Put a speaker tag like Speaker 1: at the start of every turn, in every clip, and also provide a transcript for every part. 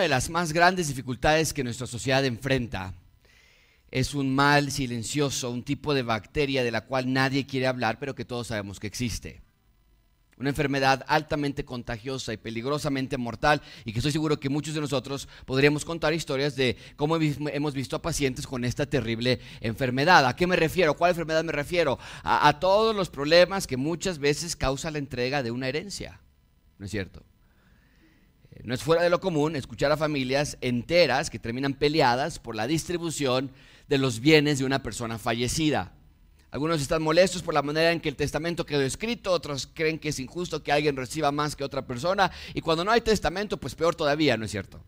Speaker 1: una de las más grandes dificultades que nuestra sociedad enfrenta es un mal silencioso, un tipo de bacteria de la cual nadie quiere hablar, pero que todos sabemos que existe. Una enfermedad altamente contagiosa y peligrosamente mortal y que estoy seguro que muchos de nosotros podríamos contar historias de cómo hemos visto a pacientes con esta terrible enfermedad. ¿A qué me refiero? ¿Cuál enfermedad me refiero? A, a todos los problemas que muchas veces causa la entrega de una herencia. ¿No es cierto? No es fuera de lo común escuchar a familias enteras que terminan peleadas por la distribución de los bienes de una persona fallecida. Algunos están molestos por la manera en que el testamento quedó escrito, otros creen que es injusto que alguien reciba más que otra persona, y cuando no hay testamento, pues peor todavía, ¿no es cierto?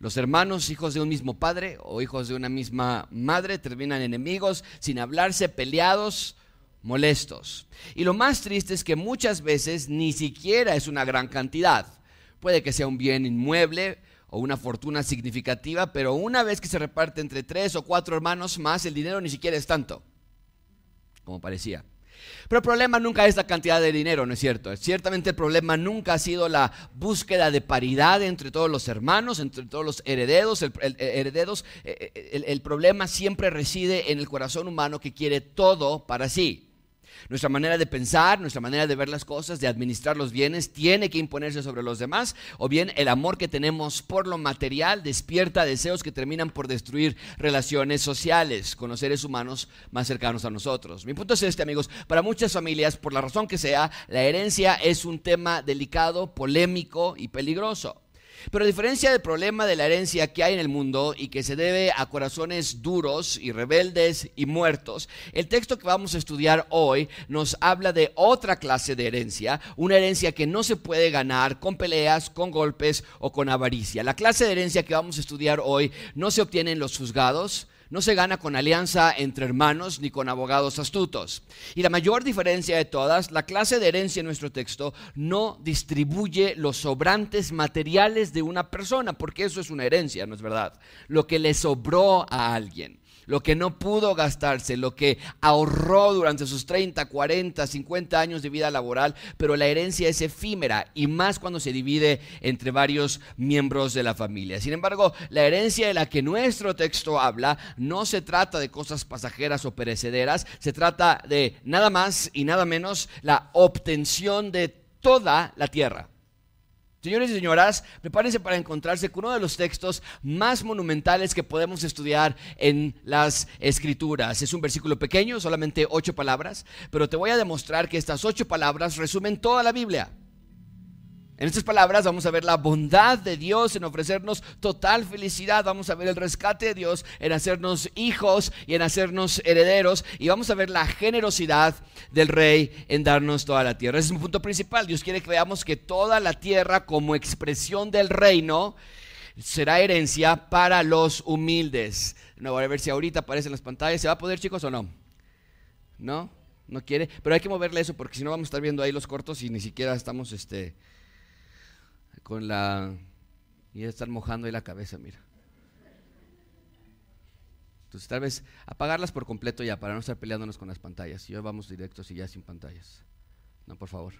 Speaker 1: Los hermanos, hijos de un mismo padre o hijos de una misma madre, terminan enemigos, sin hablarse, peleados, molestos. Y lo más triste es que muchas veces ni siquiera es una gran cantidad. Puede que sea un bien inmueble, o una fortuna significativa, pero una vez que se reparte entre tres o cuatro hermanos más, el dinero ni siquiera es tanto, como parecía. Pero el problema nunca es la cantidad de dinero, ¿no es cierto? Ciertamente el problema nunca ha sido la búsqueda de paridad entre todos los hermanos, entre todos los herederos. El, herederos, eh, eh, el problema siempre reside en el corazón humano que quiere todo para sí. Nuestra manera de pensar, nuestra manera de ver las cosas, de administrar los bienes, tiene que imponerse sobre los demás, o bien el amor que tenemos por lo material despierta deseos que terminan por destruir relaciones sociales con los seres humanos más cercanos a nosotros. Mi punto es este, amigos, para muchas familias, por la razón que sea, la herencia es un tema delicado, polémico y peligroso. Pero a diferencia del problema de la herencia que hay en el mundo y que se debe a corazones duros y rebeldes y muertos, el texto que vamos a estudiar hoy nos habla de otra clase de herencia, una herencia que no se puede ganar con peleas, con golpes o con avaricia. La clase de herencia que vamos a estudiar hoy no se obtiene en los juzgados, no se gana con alianza entre hermanos ni con abogados astutos. Y la mayor diferencia de todas, la clase de herencia en nuestro texto no distribuye los sobrantes materiales de una persona, porque eso es una herencia, ¿no es verdad? Lo que le sobró a alguien lo que no pudo gastarse, lo que ahorró durante sus 30, 40, 50 años de vida laboral, pero la herencia es efímera y más cuando se divide entre varios miembros de la familia. Sin embargo, la herencia de la que nuestro texto habla no se trata de cosas pasajeras o perecederas, se trata de nada más y nada menos la obtención de toda la tierra. Señores y señoras, prepárense para encontrarse con uno de los textos más monumentales que podemos estudiar en las escrituras. Es un versículo pequeño, solamente ocho palabras, pero te voy a demostrar que estas ocho palabras resumen toda la Biblia. En estas palabras vamos a ver la bondad de Dios en ofrecernos total felicidad, vamos a ver el rescate de Dios en hacernos hijos y en hacernos herederos y vamos a ver la generosidad del rey en darnos toda la tierra. Ese es un punto principal. Dios quiere que veamos que toda la tierra como expresión del reino será herencia para los humildes. No voy a ver si ahorita aparece en las pantallas. ¿Se va a poder chicos o no? ¿No? ¿No quiere? Pero hay que moverle eso porque si no vamos a estar viendo ahí los cortos y ni siquiera estamos este con la... y estar mojando ahí la cabeza, mira. Entonces tal vez apagarlas por completo ya para no estar peleándonos con las pantallas. Y hoy vamos directos y ya sin pantallas. No, por favor.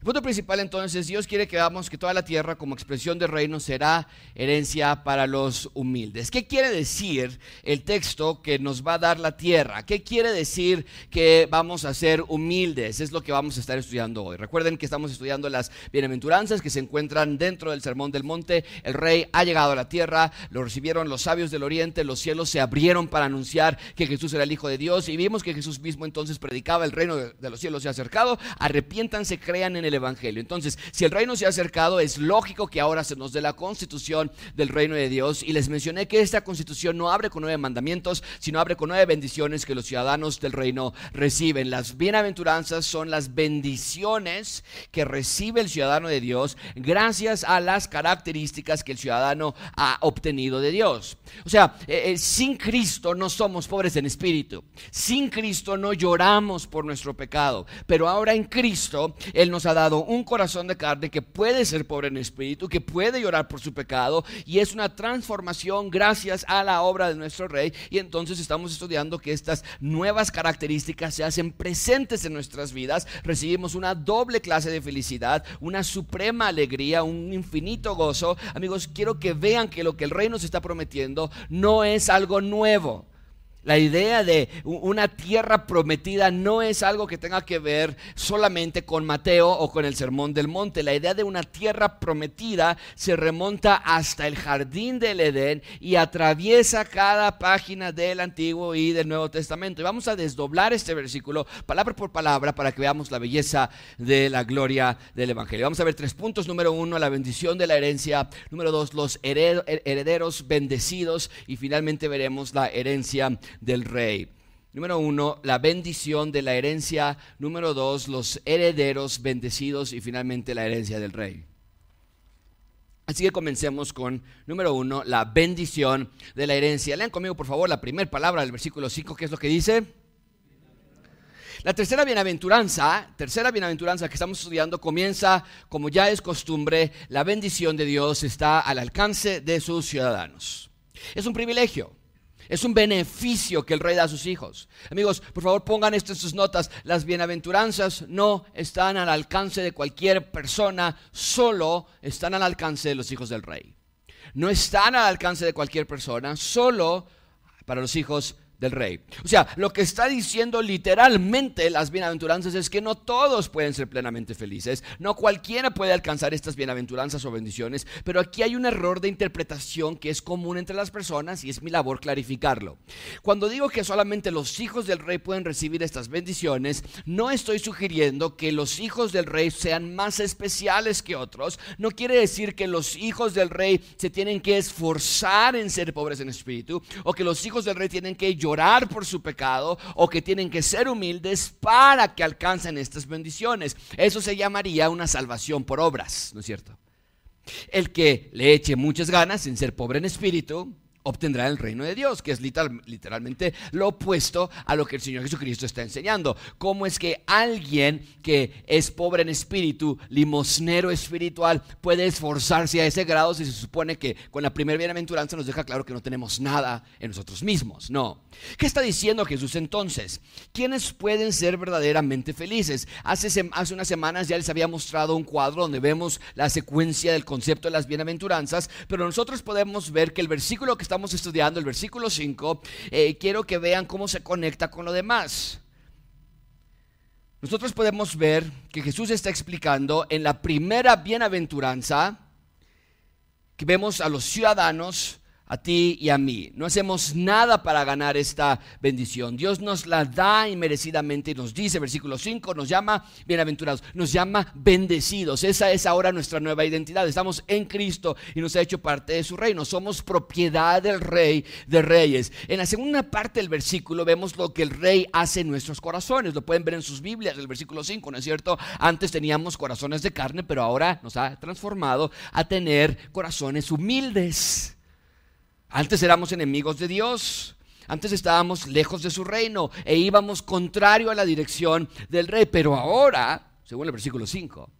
Speaker 1: El punto principal entonces, Dios quiere que veamos que toda la tierra como expresión del reino será herencia para los humildes. ¿Qué quiere decir el texto que nos va a dar la tierra? ¿Qué quiere decir que vamos a ser humildes? Es lo que vamos a estar estudiando hoy. Recuerden que estamos estudiando las bienaventuranzas que se encuentran dentro del Sermón del Monte. El rey ha llegado a la tierra, lo recibieron los sabios del oriente, los cielos se abrieron para anunciar que Jesús era el Hijo de Dios y vimos que Jesús mismo entonces predicaba el reino de los cielos se ha acercado, arrepiéntanse, crean en el Evangelio. Entonces, si el reino se ha acercado, es lógico que ahora se nos dé la constitución del reino de Dios. Y les mencioné que esta constitución no abre con nueve mandamientos, sino abre con nueve bendiciones que los ciudadanos del reino reciben. Las bienaventuranzas son las bendiciones que recibe el ciudadano de Dios gracias a las características que el ciudadano ha obtenido de Dios. O sea, eh, eh, sin Cristo no somos pobres en espíritu. Sin Cristo no lloramos por nuestro pecado. Pero ahora en Cristo Él nos ha dado un corazón de carne que puede ser pobre en espíritu, que puede llorar por su pecado y es una transformación gracias a la obra de nuestro rey. Y entonces estamos estudiando que estas nuevas características se hacen presentes en nuestras vidas. Recibimos una doble clase de felicidad, una suprema alegría, un infinito gozo. Amigos, quiero que vean que lo que el rey nos está prometiendo no es algo nuevo. La idea de una tierra prometida no es algo que tenga que ver solamente con Mateo o con el Sermón del Monte. La idea de una tierra prometida se remonta hasta el jardín del Edén y atraviesa cada página del Antiguo y del Nuevo Testamento. Y vamos a desdoblar este versículo palabra por palabra para que veamos la belleza de la gloria del Evangelio. Vamos a ver tres puntos. Número uno, la bendición de la herencia. Número dos, los herederos bendecidos. Y finalmente veremos la herencia del rey. Número uno, la bendición de la herencia. Número dos, los herederos bendecidos. Y finalmente la herencia del rey. Así que comencemos con, número uno, la bendición de la herencia. Lean conmigo, por favor, la primera palabra del versículo 5, ¿qué es lo que dice? La tercera bienaventuranza, tercera bienaventuranza que estamos estudiando comienza, como ya es costumbre, la bendición de Dios está al alcance de sus ciudadanos. Es un privilegio. Es un beneficio que el rey da a sus hijos. Amigos, por favor pongan esto en sus notas. Las bienaventuranzas no están al alcance de cualquier persona, solo están al alcance de los hijos del rey. No están al alcance de cualquier persona, solo para los hijos del rey. O sea, lo que está diciendo literalmente las bienaventuranzas es que no todos pueden ser plenamente felices, no cualquiera puede alcanzar estas bienaventuranzas o bendiciones, pero aquí hay un error de interpretación que es común entre las personas y es mi labor clarificarlo. Cuando digo que solamente los hijos del rey pueden recibir estas bendiciones, no estoy sugiriendo que los hijos del rey sean más especiales que otros, no quiere decir que los hijos del rey se tienen que esforzar en ser pobres en espíritu o que los hijos del rey tienen que llorar por su pecado o que tienen que ser humildes para que alcancen estas bendiciones. Eso se llamaría una salvación por obras, ¿no es cierto? El que le eche muchas ganas en ser pobre en espíritu, obtendrá el reino de Dios, que es literalmente lo opuesto a lo que el Señor Jesucristo está enseñando. ¿Cómo es que alguien que es pobre en espíritu, limosnero espiritual, puede esforzarse a ese grado si se supone que con la primera bienaventuranza nos deja claro que no tenemos nada en nosotros mismos? No. ¿Qué está diciendo Jesús entonces? ¿Quiénes pueden ser verdaderamente felices? Hace, hace unas semanas ya les había mostrado un cuadro donde vemos la secuencia del concepto de las bienaventuranzas, pero nosotros podemos ver que el versículo que estamos estudiando, el versículo 5, eh, quiero que vean cómo se conecta con lo demás. Nosotros podemos ver que Jesús está explicando en la primera bienaventuranza que vemos a los ciudadanos a ti y a mí. No hacemos nada para ganar esta bendición. Dios nos la da inmerecidamente y nos dice, versículo 5, nos llama bienaventurados, nos llama bendecidos. Esa es ahora nuestra nueva identidad. Estamos en Cristo y nos ha hecho parte de su reino. Somos propiedad del Rey de Reyes. En la segunda parte del versículo vemos lo que el Rey hace en nuestros corazones. Lo pueden ver en sus Biblias, el versículo 5, ¿no es cierto? Antes teníamos corazones de carne, pero ahora nos ha transformado a tener corazones humildes antes éramos enemigos de Dios. Antes estábamos lejos de su reino e íbamos contrario a la dirección del rey. Pero ahora, según el versículo 5,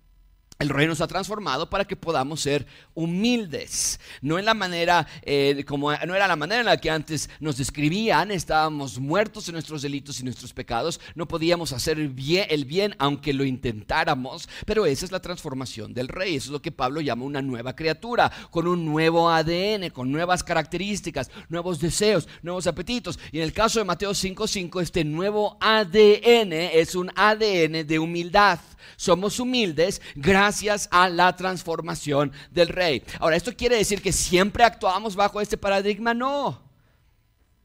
Speaker 1: el rey nos ha transformado para que podamos ser humildes. No en la manera, eh, como no era la manera en la que antes nos describían, estábamos muertos en nuestros delitos y nuestros pecados, no podíamos hacer el bien, el bien aunque lo intentáramos, pero esa es la transformación del rey. Eso es lo que Pablo llama una nueva criatura, con un nuevo ADN, con nuevas características, nuevos deseos, nuevos apetitos. Y en el caso de Mateo 5:5, este nuevo ADN es un ADN de humildad. Somos humildes gracias a la transformación del rey. Ahora, ¿esto quiere decir que siempre actuamos bajo este paradigma? No.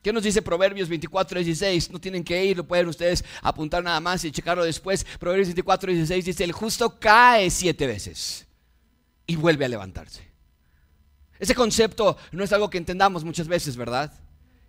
Speaker 1: ¿Qué nos dice Proverbios 24, 16? No tienen que ir, lo pueden ustedes apuntar nada más y checarlo después. Proverbios 24, 16 dice, el justo cae siete veces y vuelve a levantarse. Ese concepto no es algo que entendamos muchas veces, ¿verdad?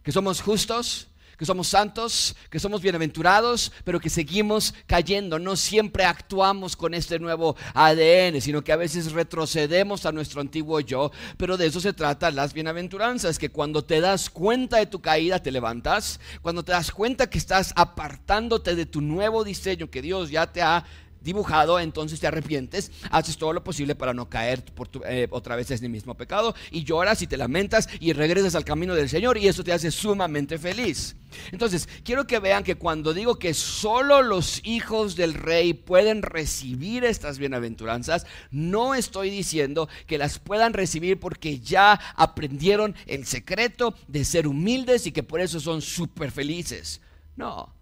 Speaker 1: Que somos justos, que somos santos, que somos bienaventurados, pero que seguimos cayendo. No siempre actuamos con este nuevo ADN, sino que a veces retrocedemos a nuestro antiguo yo. Pero de eso se trata las bienaventuranzas, que cuando te das cuenta de tu caída te levantas, cuando te das cuenta que estás apartándote de tu nuevo diseño que Dios ya te ha dibujado, entonces te arrepientes, haces todo lo posible para no caer por eh, otra vez en el mismo pecado y lloras y te lamentas y regresas al camino del Señor y eso te hace sumamente feliz. Entonces, quiero que vean que cuando digo que solo los hijos del rey pueden recibir estas bienaventuranzas, no estoy diciendo que las puedan recibir porque ya aprendieron el secreto de ser humildes y que por eso son súper felices. No,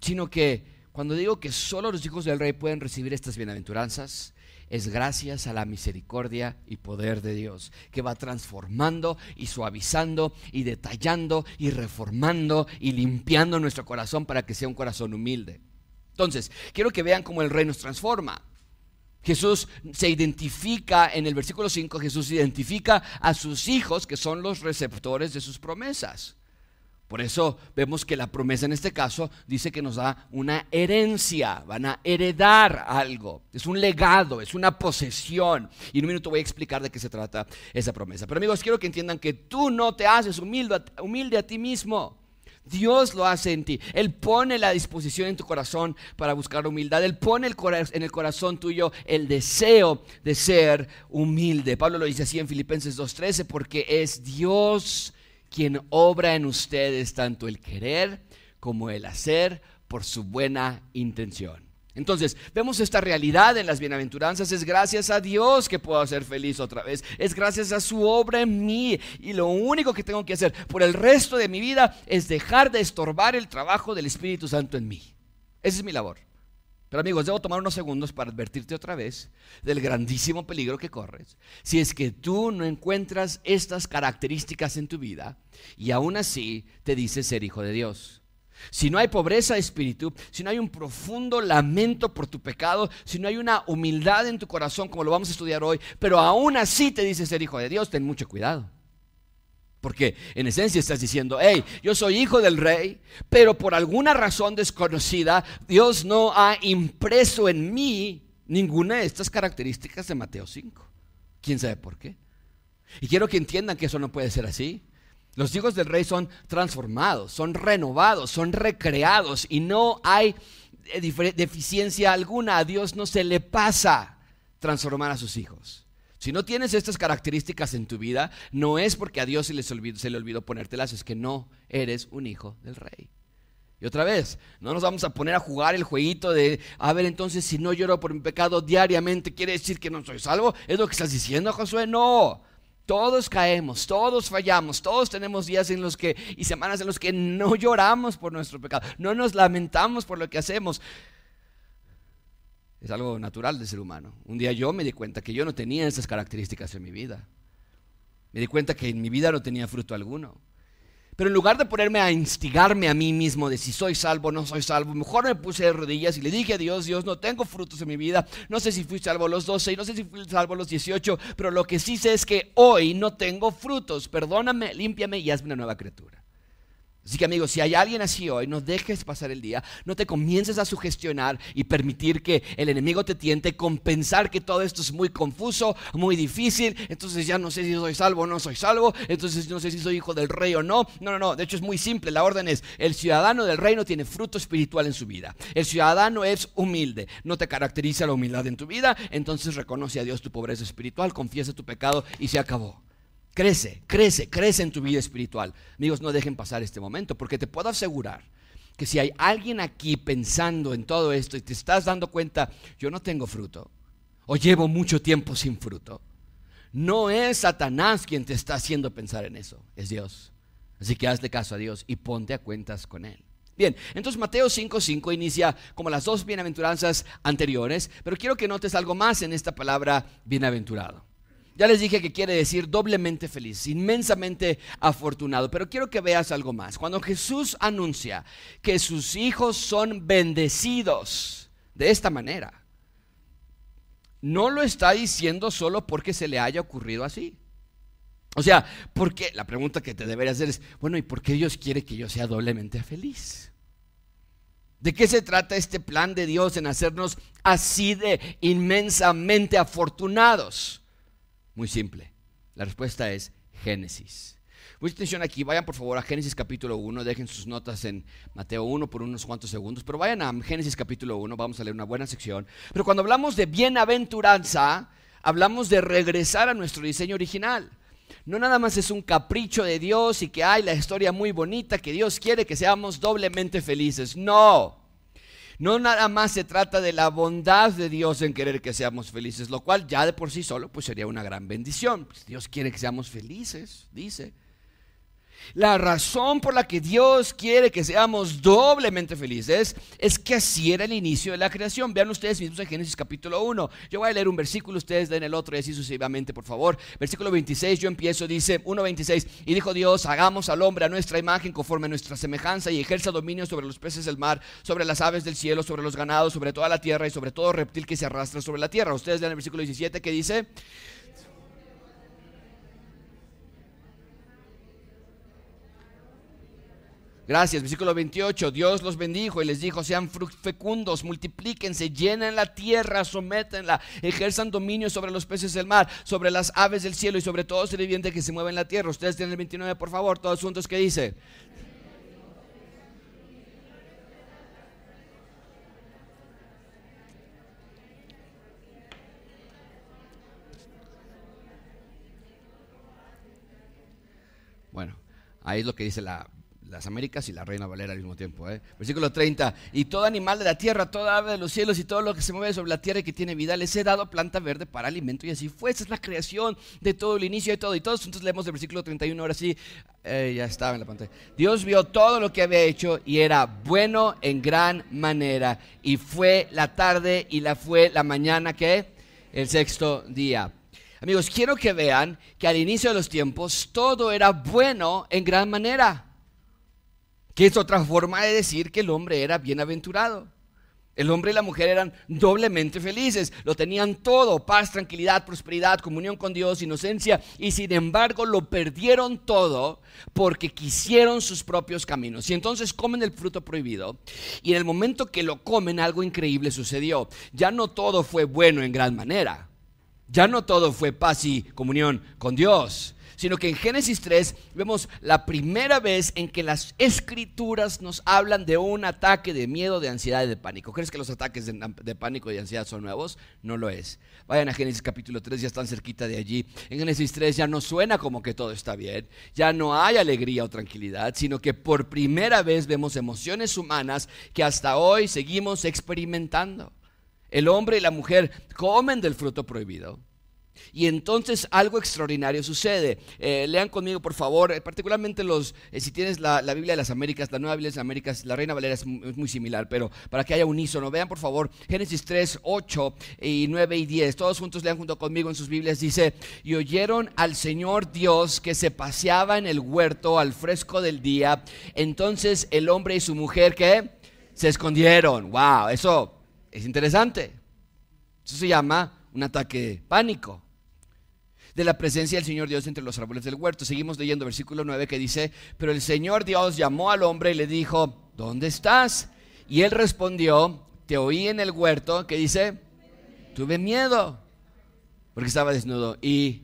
Speaker 1: sino que cuando digo que solo los hijos del rey pueden recibir estas bienaventuranzas, es gracias a la misericordia y poder de Dios, que va transformando y suavizando y detallando y reformando y limpiando nuestro corazón para que sea un corazón humilde. Entonces, quiero que vean cómo el rey nos transforma. Jesús se identifica en el versículo 5, Jesús identifica a sus hijos que son los receptores de sus promesas. Por eso vemos que la promesa en este caso dice que nos da una herencia, van a heredar algo, es un legado, es una posesión. Y en un minuto voy a explicar de qué se trata esa promesa. Pero amigos, quiero que entiendan que tú no te haces humilde, a ti mismo. Dios lo hace en ti. Él pone la disposición en tu corazón para buscar humildad. Él pone en el corazón tuyo el deseo de ser humilde. Pablo lo dice así en Filipenses 2.13 porque es Dios quien obra en ustedes tanto el querer como el hacer por su buena intención. Entonces, vemos esta realidad en las bienaventuranzas. Es gracias a Dios que puedo ser feliz otra vez. Es gracias a su obra en mí. Y lo único que tengo que hacer por el resto de mi vida es dejar de estorbar el trabajo del Espíritu Santo en mí. Esa es mi labor. Pero amigos, debo tomar unos segundos para advertirte otra vez del grandísimo peligro que corres. Si es que tú no encuentras estas características en tu vida y aún así te dices ser hijo de Dios. Si no hay pobreza de espíritu, si no hay un profundo lamento por tu pecado, si no hay una humildad en tu corazón como lo vamos a estudiar hoy, pero aún así te dices ser hijo de Dios, ten mucho cuidado. Porque en esencia estás diciendo, hey, yo soy hijo del rey, pero por alguna razón desconocida, Dios no ha impreso en mí ninguna de estas características de Mateo 5. ¿Quién sabe por qué? Y quiero que entiendan que eso no puede ser así. Los hijos del rey son transformados, son renovados, son recreados y no hay deficiencia alguna. A Dios no se le pasa transformar a sus hijos. Si no tienes estas características en tu vida, no es porque a Dios se, se le olvidó ponértelas, es que no eres un hijo del rey. Y otra vez, no nos vamos a poner a jugar el jueguito de, a ver, entonces si no lloro por mi pecado diariamente, ¿quiere decir que no soy salvo? ¿Es lo que estás diciendo, Josué? No. Todos caemos, todos fallamos, todos tenemos días en los que y semanas en los que no lloramos por nuestro pecado, no nos lamentamos por lo que hacemos. Es algo natural del ser humano. Un día yo me di cuenta que yo no tenía esas características en mi vida. Me di cuenta que en mi vida no tenía fruto alguno. Pero en lugar de ponerme a instigarme a mí mismo de si soy salvo o no soy salvo, mejor me puse de rodillas y le dije a Dios, Dios, no tengo frutos en mi vida. No sé si fui salvo a los 12 y no sé si fui salvo a los 18, pero lo que sí sé es que hoy no tengo frutos. Perdóname, límpiame y hazme una nueva criatura. Así que amigos, si hay alguien así hoy, no dejes pasar el día, no te comiences a sugestionar y permitir que el enemigo te tiente, compensar que todo esto es muy confuso, muy difícil, entonces ya no sé si soy salvo o no soy salvo, entonces no sé si soy hijo del rey o no. No, no, no, de hecho es muy simple, la orden es, el ciudadano del reino tiene fruto espiritual en su vida, el ciudadano es humilde, no te caracteriza la humildad en tu vida, entonces reconoce a Dios tu pobreza espiritual, confiesa tu pecado y se acabó. Crece, crece, crece en tu vida espiritual. Amigos, no dejen pasar este momento, porque te puedo asegurar que si hay alguien aquí pensando en todo esto y te estás dando cuenta, yo no tengo fruto, o llevo mucho tiempo sin fruto, no es Satanás quien te está haciendo pensar en eso, es Dios. Así que hazle caso a Dios y ponte a cuentas con Él. Bien, entonces Mateo 5.5 inicia como las dos bienaventuranzas anteriores, pero quiero que notes algo más en esta palabra bienaventurado. Ya les dije que quiere decir doblemente feliz, inmensamente afortunado, pero quiero que veas algo más. Cuando Jesús anuncia que sus hijos son bendecidos de esta manera, no lo está diciendo solo porque se le haya ocurrido así. O sea, porque la pregunta que te debería hacer es, bueno, ¿y por qué Dios quiere que yo sea doblemente feliz? ¿De qué se trata este plan de Dios en hacernos así de inmensamente afortunados? Muy simple. La respuesta es Génesis. Mucha atención aquí, vayan por favor a Génesis capítulo 1, dejen sus notas en Mateo 1 por unos cuantos segundos, pero vayan a Génesis capítulo 1, vamos a leer una buena sección. Pero cuando hablamos de bienaventuranza, hablamos de regresar a nuestro diseño original. No nada más es un capricho de Dios y que hay la historia muy bonita que Dios quiere que seamos doblemente felices. No. No nada más se trata de la bondad de Dios en querer que seamos felices, lo cual ya de por sí solo pues sería una gran bendición. Pues Dios quiere que seamos felices, dice. La razón por la que Dios quiere que seamos doblemente felices es que así era el inicio de la creación. Vean ustedes mismos en Génesis capítulo 1. Yo voy a leer un versículo, ustedes den el otro y así sucesivamente, por favor. Versículo 26, yo empiezo, dice 1.26, y dijo Dios, hagamos al hombre a nuestra imagen conforme a nuestra semejanza y ejerza dominio sobre los peces del mar, sobre las aves del cielo, sobre los ganados, sobre toda la tierra y sobre todo reptil que se arrastra sobre la tierra. Ustedes den el versículo 17 que dice... Gracias. Versículo 28. Dios los bendijo y les dijo, sean fecundos, multiplíquense, llenen la tierra, sométenla, ejerzan dominio sobre los peces del mar, sobre las aves del cielo y sobre todo ser viviente que se mueve en la tierra. Ustedes tienen el 29, por favor, todos juntos, ¿qué dice? Bueno, ahí es lo que dice la las Américas y la Reina Valera al mismo tiempo. ¿eh? Versículo 30. Y todo animal de la tierra, toda ave de los cielos y todo lo que se mueve sobre la tierra y que tiene vida, les he dado planta verde para alimento. Y así fue. Esa es la creación de todo el inicio de todo. Y todos entonces leemos el versículo 31. Ahora sí, eh, ya estaba en la pantalla. Dios vio todo lo que había hecho y era bueno en gran manera. Y fue la tarde y la fue la mañana que el sexto día. Amigos, quiero que vean que al inicio de los tiempos todo era bueno en gran manera que es otra forma de decir que el hombre era bienaventurado. El hombre y la mujer eran doblemente felices, lo tenían todo, paz, tranquilidad, prosperidad, comunión con Dios, inocencia, y sin embargo lo perdieron todo porque quisieron sus propios caminos. Y entonces comen el fruto prohibido, y en el momento que lo comen algo increíble sucedió. Ya no todo fue bueno en gran manera, ya no todo fue paz y comunión con Dios sino que en Génesis 3 vemos la primera vez en que las escrituras nos hablan de un ataque de miedo, de ansiedad y de pánico. ¿Crees que los ataques de, pánico y de ansiedad son nuevos? No lo es. Vayan a Génesis capítulo 3, ya están cerquita de allí. En Génesis 3 ya no suena como que todo está bien, ya no hay alegría o tranquilidad, sino que por primera vez vemos emociones humanas que hasta hoy seguimos experimentando. El hombre y la mujer comen del fruto prohibido y entonces algo extraordinario sucede. Eh, lean conmigo, por favor, eh, particularmente los, eh, si tienes la, Biblia de las Américas, la Nueva Biblia de las Américas, la Reina Valera es muy, similar, pero para que haya unísono, vean por favor Génesis 3, 8 y 9 y 10. Todos juntos lean junto conmigo en sus Biblias. Dice, y oyeron al Señor Dios que se paseaba en el huerto al fresco del día. Entonces el hombre y su mujer que se escondieron. Wow, eso es interesante. Eso se llama un ataque pánico de la presencia del Señor Dios entre los árboles del huerto. Seguimos leyendo versículo 9 que dice, pero el Señor Dios llamó al hombre y le dijo, ¿dónde estás? Y él respondió, te oí en el huerto, que dice, tuve miedo, porque estaba desnudo y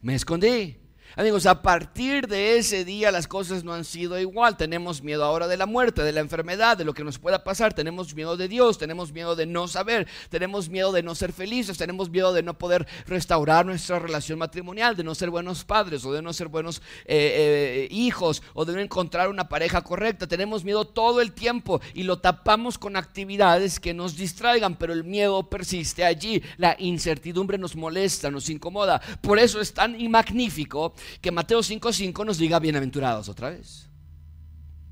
Speaker 1: me escondí. Amigos, a partir de ese día las cosas no han sido igual. Tenemos miedo ahora de la muerte, de la enfermedad, de lo que nos pueda pasar. Tenemos miedo de Dios, tenemos miedo de no saber, tenemos miedo de no ser felices, tenemos miedo de no poder restaurar nuestra relación matrimonial, de no ser buenos padres o de no ser buenos eh, eh, hijos o de no encontrar una pareja correcta. Tenemos miedo todo el tiempo y lo tapamos con actividades que nos distraigan, pero el miedo persiste allí. La incertidumbre nos molesta, nos incomoda. Por eso es tan magnífico que Mateo 5.5 nos diga bienaventurados otra vez.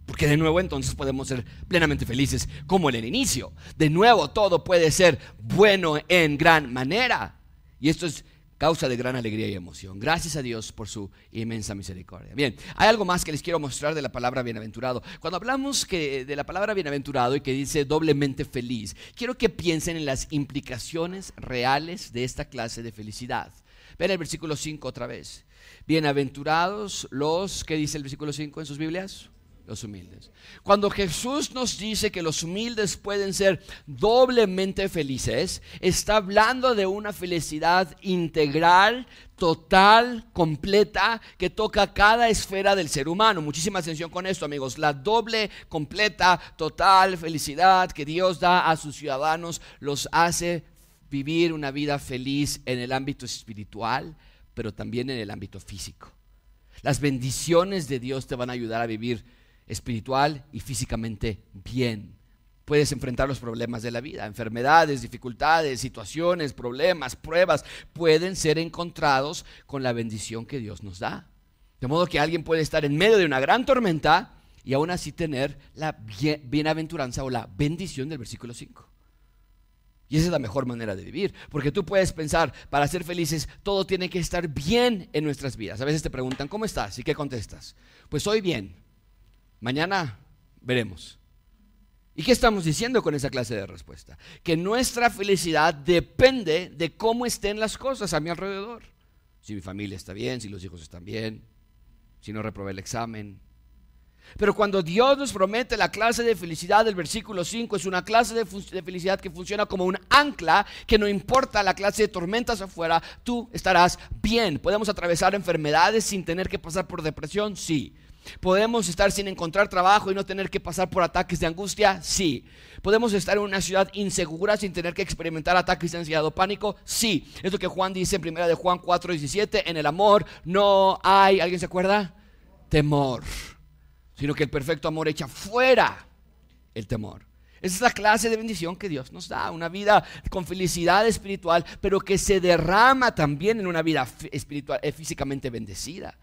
Speaker 1: Porque de nuevo entonces podemos ser plenamente felices como en el inicio. De nuevo todo puede ser bueno en gran manera. Y esto es causa de gran alegría y emoción. Gracias a Dios por su inmensa misericordia. Bien, hay algo más que les quiero mostrar de la palabra bienaventurado. Cuando hablamos que, de la palabra bienaventurado y que dice doblemente feliz, quiero que piensen en las implicaciones reales de esta clase de felicidad. Ven el versículo 5 otra vez. Bienaventurados los, ¿qué dice el versículo 5 en sus Biblias? Los humildes. Cuando Jesús nos dice que los humildes pueden ser doblemente felices, está hablando de una felicidad integral, total, completa, que toca cada esfera del ser humano. Muchísima atención con esto, amigos. La doble, completa, total felicidad que Dios da a sus ciudadanos los hace vivir una vida feliz en el ámbito espiritual, pero también en el ámbito físico. Las bendiciones de Dios te van a ayudar a vivir espiritual y físicamente bien. Puedes enfrentar los problemas de la vida, enfermedades, dificultades, situaciones, problemas, pruebas, pueden ser encontrados con la bendición que Dios nos da. De modo que alguien puede estar en medio de una gran tormenta y aún así tener la bienaventuranza o la bendición del versículo 5. Y esa es la mejor manera de vivir, porque tú puedes pensar, para ser felices, todo tiene que estar bien en nuestras vidas. A veces te preguntan, ¿cómo estás? ¿Y qué contestas? Pues hoy bien, Mañana veremos. ¿Y qué estamos diciendo con esa clase de respuesta? Que nuestra felicidad depende de cómo estén las cosas a mi alrededor. Si mi familia está bien, si los hijos están bien, si no reprobé el examen. Pero cuando Dios nos promete la clase de felicidad del versículo 5, es una clase de, felicidad que funciona como un ancla, que no importa la clase de tormentas afuera, tú estarás bien. Podemos atravesar enfermedades sin tener que pasar por depresión, sí. ¿Podemos estar sin encontrar trabajo y no tener que pasar por ataques de angustia? Sí. ¿Podemos estar en una ciudad insegura sin tener que experimentar ataques de ansiedad o pánico? Sí. Es lo que Juan dice en primera de Juan 4:17, en el amor no hay, ¿alguien se acuerda? Temor, sino que el perfecto amor echa fuera el temor. Esa es la clase de bendición que Dios nos da, una vida con felicidad espiritual, pero que se derrama también en una vida espiritual, eh, físicamente bendecida.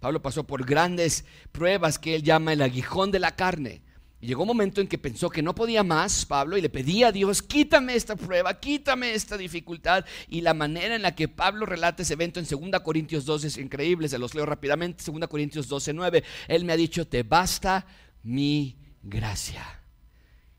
Speaker 1: Pablo pasó por grandes pruebas que él llama el aguijón de la carne. Llegó un momento en que pensó que no podía más, Pablo, y le pedía a Dios, quítame esta prueba, quítame esta dificultad. Y la manera en la que Pablo relata ese evento en 2 Corintios 12 es increíble, se los leo rápidamente. 2 Corintios 12, 9, él me ha dicho, te basta mi gracia.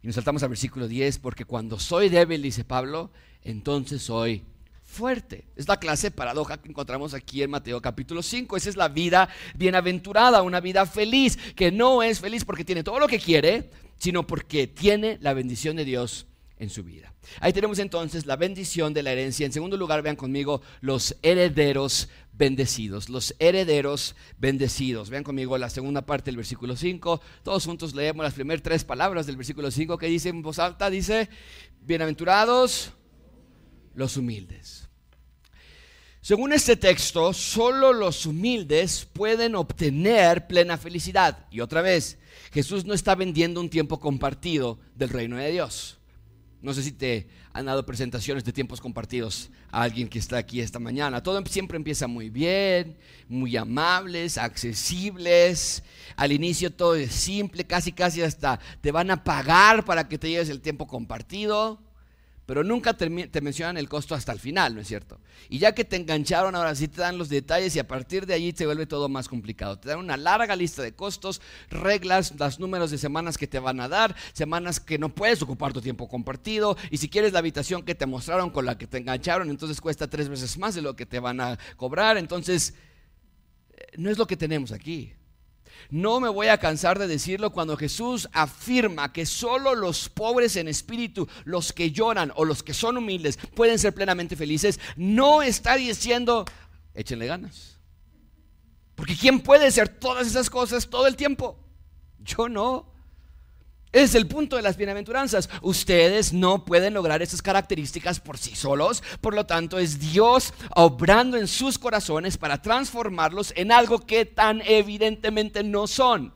Speaker 1: Y nos saltamos al versículo 10, porque cuando soy débil, dice Pablo, entonces soy fuerte. Es la clase paradoja que encontramos aquí en Mateo capítulo 5. Esa es la vida bienaventurada, una vida feliz, que no es feliz porque tiene todo lo que quiere, sino porque tiene la bendición de Dios en su vida. Ahí tenemos entonces la bendición de la herencia. En segundo lugar, vean conmigo los herederos bendecidos, los herederos bendecidos. Vean conmigo la segunda parte del versículo 5. Todos juntos leemos las primeras tres palabras del versículo 5 que dice en voz alta, dice, bienaventurados los humildes. Según este texto, solo los humildes pueden obtener plena felicidad. Y otra vez, Jesús no está vendiendo un tiempo compartido del reino de Dios. No sé si te han dado presentaciones de tiempos compartidos a alguien que está aquí esta mañana. Todo siempre empieza muy bien, muy amables, accesibles. Al inicio todo es simple, casi casi hasta te van a pagar para que te lleves el tiempo compartido pero nunca te, mencionan el costo hasta el final, ¿no es cierto? Y ya que te engancharon, ahora sí te dan los detalles y a partir de allí se vuelve todo más complicado. Te dan una larga lista de costos, reglas, los números de semanas que te van a dar, semanas que no puedes ocupar tu tiempo compartido y si quieres la habitación que te mostraron con la que te engancharon, entonces cuesta tres veces más de lo que te van a cobrar. Entonces, eh, no es lo que tenemos aquí. No me voy a cansar de decirlo cuando Jesús afirma que solo los pobres en espíritu, los que lloran o los que son humildes pueden ser plenamente felices. No está diciendo, échenle ganas. Porque ¿quién puede ser todas esas cosas todo el tiempo? Yo no. Es el punto de las bienaventuranzas. Ustedes no pueden lograr esas características por sí solos. Por lo tanto, es Dios obrando en sus corazones para transformarlos en algo que tan evidentemente no son.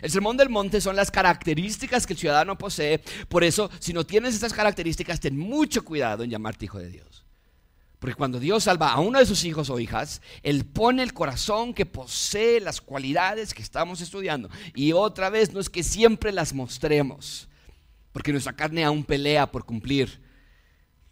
Speaker 1: El sermón del monte son las características que el ciudadano posee. Por eso, si no tienes estas características, ten mucho cuidado en llamarte hijo de Dios. Porque cuando Dios salva a uno de sus hijos o hijas, Él pone el corazón que posee las cualidades que estamos estudiando. Y otra vez, no es que siempre las mostremos, porque nuestra carne aún pelea por cumplir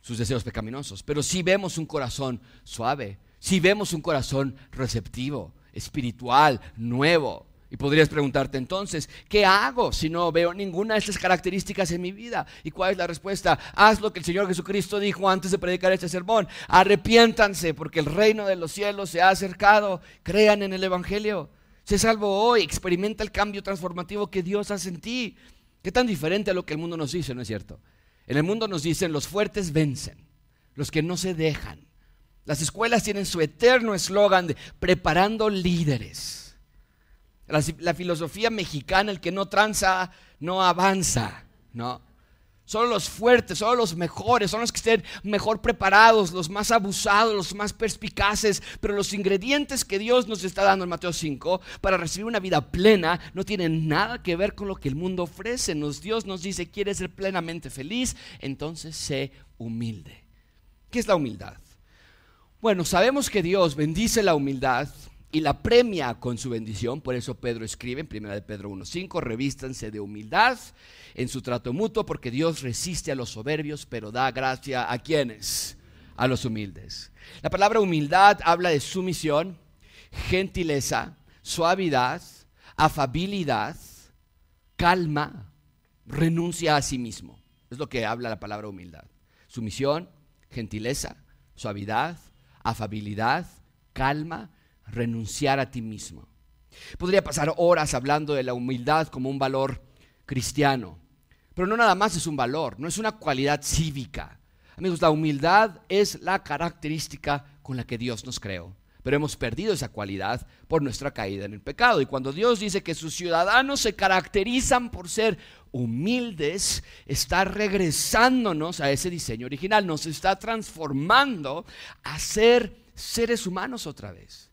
Speaker 1: sus deseos pecaminosos. Pero si vemos un corazón suave, si vemos un corazón receptivo, espiritual, nuevo, y podrías preguntarte entonces, ¿qué hago si no veo ninguna de estas características en mi vida? ¿Y cuál es la respuesta? Haz lo que el Señor Jesucristo dijo antes de predicar este sermón. Arrepiéntanse porque el reino de los cielos se ha acercado. Crean en el Evangelio. Sé salvo hoy, experimenta el cambio transformativo que Dios hace en ti. ¿Qué tan diferente a lo que el mundo nos dice, no es cierto? En el mundo nos dicen los fuertes vencen, los que no se dejan. Las escuelas tienen su eterno eslogan de preparando líderes. La, filosofía mexicana, el que no tranza, no avanza, ¿no? Solo los fuertes, solo los mejores, son los que estén mejor preparados, los más abusados, los más perspicaces. Pero los ingredientes que Dios nos está dando en Mateo 5 para recibir una vida plena no tienen nada que ver con lo que el mundo ofrece. Nos, Dios nos dice, ¿quieres ser plenamente feliz? Entonces sé humilde. ¿Qué es la humildad? Bueno, sabemos que Dios bendice la humildad y la premia con su bendición. Por eso Pedro escribe en 1 de Pedro 1.5, revístanse de humildad en su trato mutuo, porque Dios resiste a los soberbios, pero da gracia a quienes, a los humildes. La palabra humildad habla de sumisión, gentileza, suavidad, afabilidad, calma, renuncia a sí mismo. Es lo que habla la palabra humildad. Sumisión, gentileza, suavidad, afabilidad, calma, renunciar a ti mismo. Podría pasar horas hablando de la humildad como un valor cristiano, pero no nada más es un valor, no es una cualidad cívica. Amigos, la humildad es la característica con la que Dios nos creó, pero hemos perdido esa cualidad por nuestra caída en el pecado. Y cuando Dios dice que sus ciudadanos se caracterizan por ser humildes, está regresándonos a ese diseño original, nos está transformando a ser seres humanos otra vez.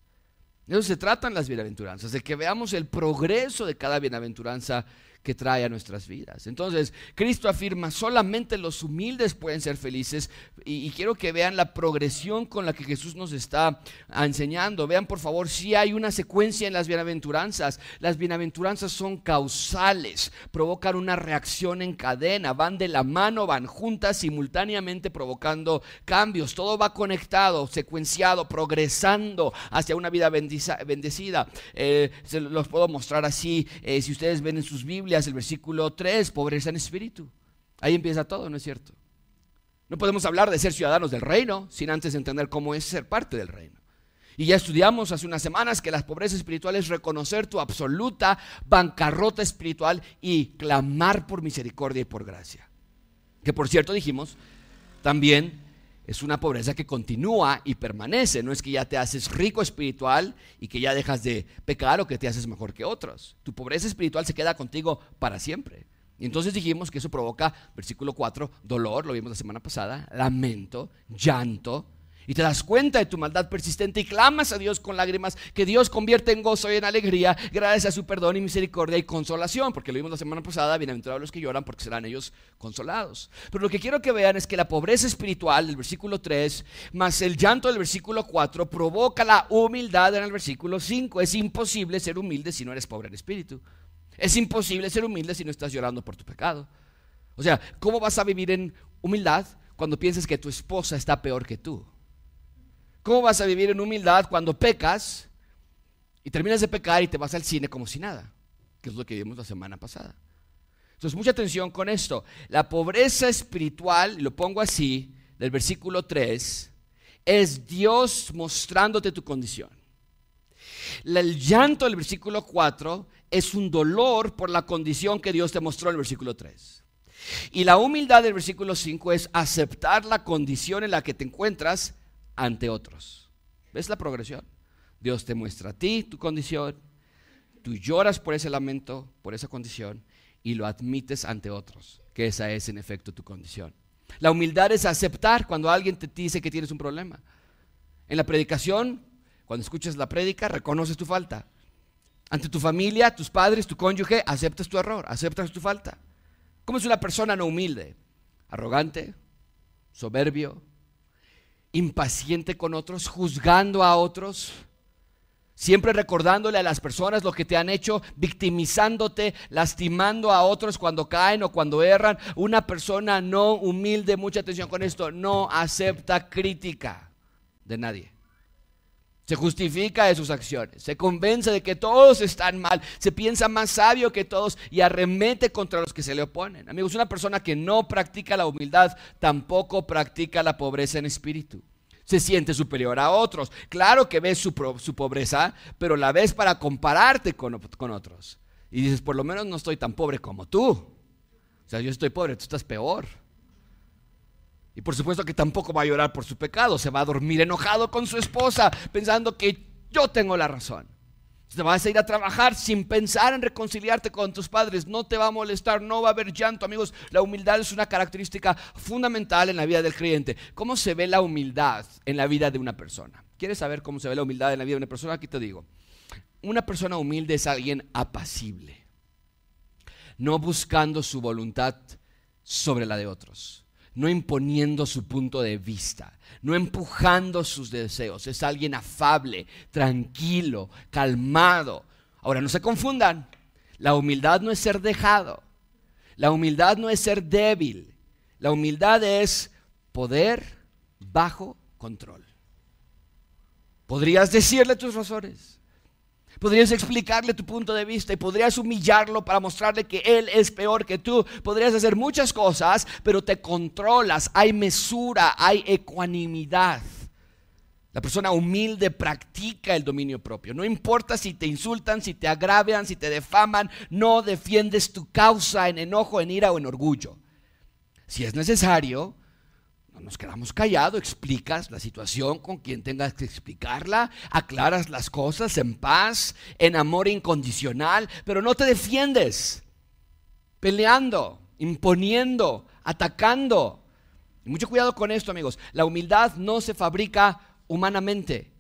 Speaker 1: De eso se tratan las bienaventuranzas, de que veamos el progreso de cada bienaventuranza que trae a nuestras vidas. Entonces, Cristo afirma, solamente los humildes pueden ser felices y, quiero que vean la progresión con la que Jesús nos está enseñando. Vean, por favor, si hay una secuencia en las bienaventuranzas. Las bienaventuranzas son causales, provocan una reacción en cadena, van de la mano, van juntas simultáneamente provocando cambios. Todo va conectado, secuenciado, progresando hacia una vida bendecida. Eh, se los puedo mostrar así, eh, si ustedes ven en sus Biblias el versículo 3, pobreza en espíritu. Ahí empieza todo, ¿no es cierto? No podemos hablar de ser ciudadanos del reino sin antes entender cómo es ser parte del reino. Y ya estudiamos hace unas semanas que la pobreza espiritual es reconocer tu absoluta bancarrota espiritual y clamar por misericordia y por gracia. Que por cierto dijimos, también es una pobreza que continúa y permanece. No es que ya te haces rico espiritual y que ya dejas de pecar o que te haces mejor que otros. Tu pobreza espiritual se queda contigo para siempre. Y entonces dijimos que eso provoca, versículo 4, dolor, lo vimos la semana pasada, lamento, llanto, y te das cuenta de tu maldad persistente y clamas a Dios con lágrimas, que Dios convierte en gozo y en alegría gracias a su perdón y misericordia y consolación, porque lo vimos la semana pasada, bienaventurados los que lloran porque serán ellos consolados. Pero lo que quiero que vean es que la pobreza espiritual del versículo 3 más el llanto del versículo 4 provoca la humildad en el versículo 5. Es imposible ser humilde si no eres pobre en espíritu. Es imposible ser humilde si no estás llorando por tu pecado. O sea, ¿cómo vas a vivir en humildad cuando piensas que tu esposa está peor que tú? ¿Cómo vas a vivir en humildad cuando pecas y terminas de pecar y te vas al cine como si nada? Que es lo que vimos la semana pasada. Entonces, mucha atención con esto. La pobreza espiritual, lo pongo así, del versículo 3, es Dios mostrándote tu condición. El llanto del versículo 4 es un dolor por la condición que Dios te mostró en el versículo 3. Y la humildad del versículo 5 es aceptar la condición en la que te encuentras ante otros. ¿Ves la progresión? Dios te muestra a ti tu condición, tú lloras por ese lamento, por esa condición, y lo admites ante otros, que esa es en efecto tu condición. La humildad es aceptar cuando alguien te dice que tienes un problema. En la predicación, cuando escuchas la prédica, reconoces tu falta. Ante tu familia, tus padres, tu cónyuge, aceptas tu error, aceptas tu falta. ¿Cómo es una persona no humilde? Arrogante, soberbio, impaciente con otros, juzgando a otros, siempre recordándole a las personas lo que te han hecho, victimizándote, lastimando a otros cuando caen o cuando erran. Una persona no humilde, mucha atención con esto, no acepta crítica de nadie. Se justifica de sus acciones, se convence de que todos están mal, se piensa más sabio que todos y arremete contra los que se le oponen. Amigos, una persona que no practica la humildad tampoco practica la pobreza en espíritu. se siente superior a otros. Claro que ves su, pobreza, pero la ves para compararte con, con, otros. Y dices, por lo menos no estoy tan pobre como tú. O sea, yo estoy pobre, tú estás peor. Y por supuesto que tampoco va a llorar por su pecado, se va a dormir enojado con su esposa, pensando que yo tengo la razón. Te vas a ir a trabajar sin pensar en reconciliarte con tus padres. No te va a molestar, no va a haber llanto, amigos. La humildad es una característica fundamental en la vida del creyente. ¿Cómo se ve la humildad en la vida de una persona? ¿Quieres saber cómo se ve la humildad en la vida de una persona? Aquí te digo. Una persona humilde es alguien apacible, no buscando su voluntad sobre la de otros, no imponiendo su punto de vista no empujando sus deseos. Es alguien afable, tranquilo, calmado. Ahora, no se confundan. La humildad no es ser dejado. La humildad no es ser débil. La humildad es poder bajo control. Podrías decirle tus razones. Podrías explicarle tu punto de vista y podrías humillarlo para mostrarle que él es peor que tú. Podrías hacer muchas cosas, pero te controlas, hay mesura, hay ecuanimidad. La persona humilde practica el dominio propio. No importa si te insultan, si te agravian, si te defaman, no defiendes tu causa en enojo, en ira o en orgullo. Si es necesario, nos quedamos callados, explicas la situación con quien tengas que explicarla, aclaras las cosas en paz, en amor incondicional, pero no te defiendes peleando, imponiendo, atacando. mucho cuidado con esto, amigos. La humildad no se fabrica humanamente.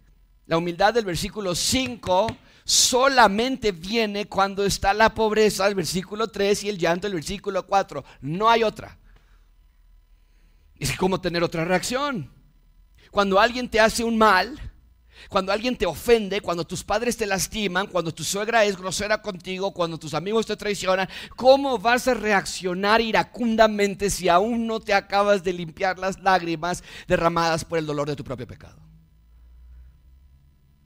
Speaker 1: La humildad del versículo 5 solamente viene cuando está la pobreza, el versículo 3, y el llanto, el versículo 4. No hay otra. Es como tener otra reacción. Cuando alguien te hace un mal, cuando alguien te ofende, cuando tus padres te lastiman, cuando tu suegra es grosera contigo, cuando tus amigos te traicionan, ¿cómo vas a reaccionar iracundamente si aún no te acabas de limpiar las lágrimas derramadas por el dolor de tu propio pecado?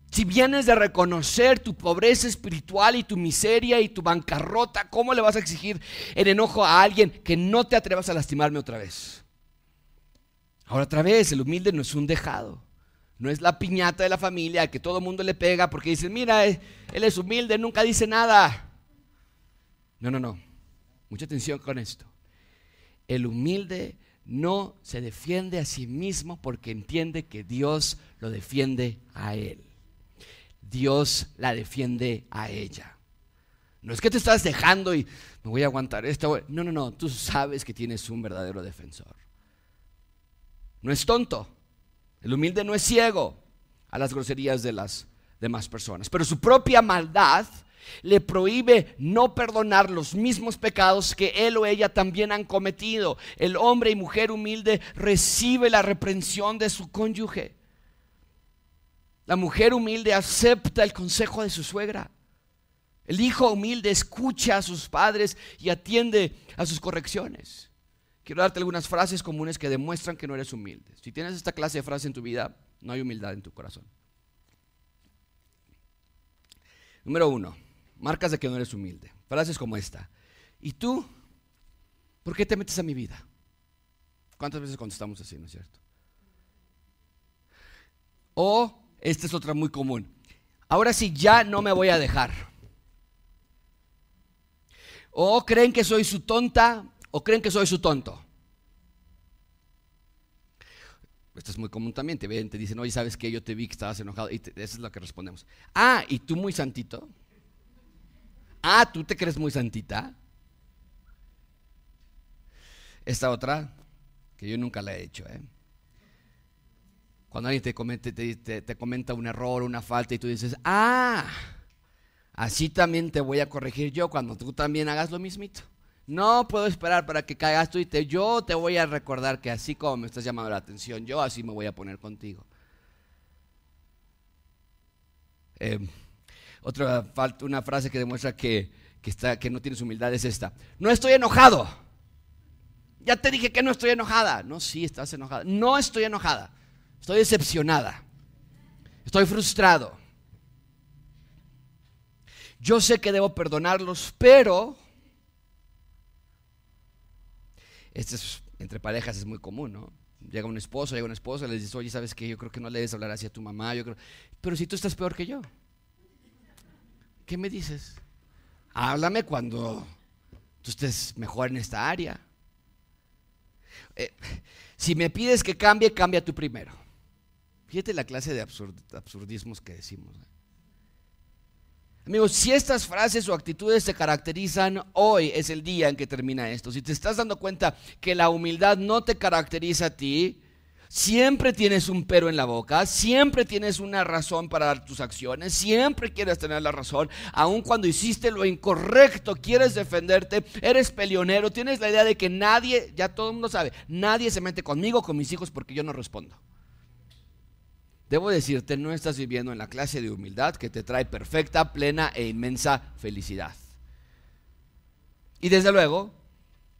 Speaker 1: Si vienes de reconocer tu pobreza espiritual y tu miseria y tu bancarrota, ¿cómo le vas a exigir el enojo a alguien que no te atrevas a lastimarme otra vez? Ahora otra vez, el humilde no es un dejado. No es la piñata de la familia que todo el mundo le pega porque dicen, mira, eh, él es humilde, nunca dice nada. No, no, no. Mucha atención con esto. El humilde no se defiende a sí mismo porque entiende que Dios lo defiende a él. Dios la defiende a ella. No es que te estás dejando y me voy a aguantar esto. No, no, no. Tú sabes que tienes un verdadero defensor no es tonto. El humilde no es ciego a las groserías de las demás personas. Pero su propia maldad le prohíbe no perdonar los mismos pecados que él o ella también han cometido. El hombre y mujer humilde recibe la reprensión de su cónyuge. La mujer humilde acepta el consejo de su suegra. El hijo humilde escucha a sus padres y atiende a sus correcciones. Quiero darte algunas frases comunes que demuestran que no eres humilde. Si tienes esta clase de frases en tu vida, no hay humildad en tu corazón. Número uno, marcas de que no eres humilde. Frases como esta. ¿Y tú? ¿Por qué te metes a mi vida? ¿Cuántas veces contestamos así, no es cierto? O, esta es otra muy común. Ahora sí, ya no me voy a dejar. O creen que soy su tonta ¿O creen que soy su tonto? Esto es muy común también, te te dicen, oye, ¿sabes qué? Yo te vi que estabas enojado. Y eso es lo que respondemos. Ah, ¿y tú muy santito? Ah, ¿tú te crees muy santita? Esta otra, que yo nunca la he hecho, ¿eh? Cuando alguien te, comete, te comenta un error, una falta, y tú dices, ah, así también te voy a corregir yo cuando tú también hagas lo mismito. No puedo esperar para que caigas tú y te, yo te voy a recordar que así como me estás llamando la atención, yo así me voy a poner contigo. Eh, otra una frase que demuestra que, que no tienes humildad es esta. No estoy enojado. Ya te dije que no estoy enojada. No, sí, estás enojada. No estoy enojada. Estoy decepcionada. Estoy frustrado. Yo sé que debo perdonarlos, pero esto es, entre parejas es muy común, ¿no? Llega un esposo, llega una esposa, les dice, oye, ¿sabes qué? Yo creo que no le debes hablar así a tu mamá. Yo creo... Pero si tú estás peor que yo, ¿qué me dices? Háblame cuando tú estés mejor en esta área. Eh, si me pides que cambie, cambia tú primero. Fíjate la clase de absurdismos que decimos. ¿eh? Amigos, si estas frases o actitudes te caracterizan, hoy es el día en que termina esto. Si te estás dando cuenta que la humildad no te caracteriza a ti, siempre tienes un pero en la boca, siempre tienes una razón para dar tus acciones, siempre quieres tener la razón, aun cuando hiciste lo incorrecto, quieres defenderte, eres peleonero, tienes la idea de que nadie, ya todo el mundo sabe, nadie se mete conmigo, con mis hijos, porque yo no respondo. Debo decirte, no estás viviendo en la clase de humildad que te trae perfecta, plena e inmensa felicidad. Y desde luego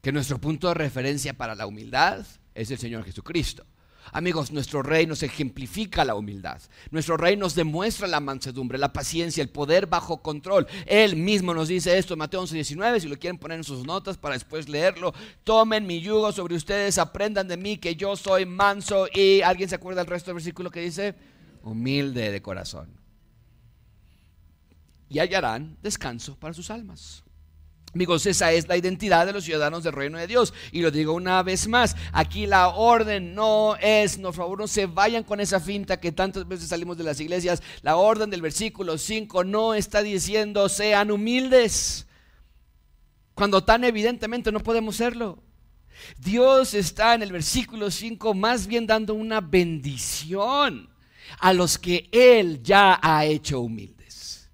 Speaker 1: que nuestro punto de referencia para la humildad es el Señor Jesucristo. Amigos, nuestro rey nos ejemplifica la humildad. Nuestro rey nos demuestra la mansedumbre, la paciencia, el poder bajo control. Él mismo nos dice esto en Mateo 11, 19, si lo quieren poner en sus notas para después leerlo. Tomen mi yugo sobre ustedes, aprendan de mí que yo soy manso y ¿alguien se acuerda del resto del versículo que dice? Humilde de corazón. Y hallarán descanso para sus almas. Amigos, esa es la identidad de los ciudadanos del reino de Dios. Y lo digo una vez más, aquí la orden no es, no, por favor, no se vayan con esa finta que tantas veces salimos de las iglesias. La orden del versículo 5 no está diciendo sean humildes, cuando tan evidentemente no podemos serlo. Dios está en el versículo 5 más bien dando una bendición a los que Él ya ha hecho humildes,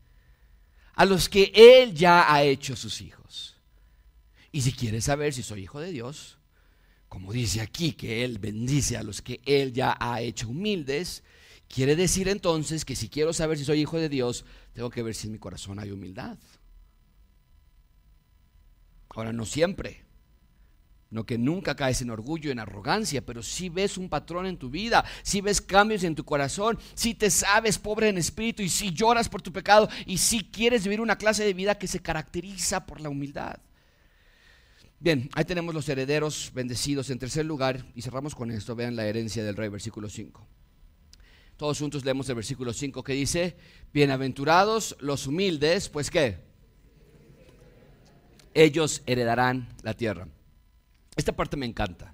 Speaker 1: a los que Él ya ha hecho sus hijos. Y si quieres saber si soy hijo de Dios, como dice aquí que Él bendice a los que Él ya ha hecho humildes, quiere decir entonces que si quiero saber si soy hijo de Dios, tengo que ver si en mi corazón hay humildad. Ahora, no siempre. No que nunca caes en orgullo, en arrogancia, pero si ves un patrón en tu vida, si ves cambios en tu corazón, si te sabes pobre en espíritu y si lloras por tu pecado y si quieres vivir una clase de vida que se caracteriza por la humildad. Bien, ahí tenemos los herederos bendecidos. En tercer lugar, y cerramos con esto, vean la herencia del rey, versículo 5. Todos juntos leemos el versículo 5 que dice, bienaventurados los humildes, pues qué? Ellos heredarán la tierra. Esta parte me encanta.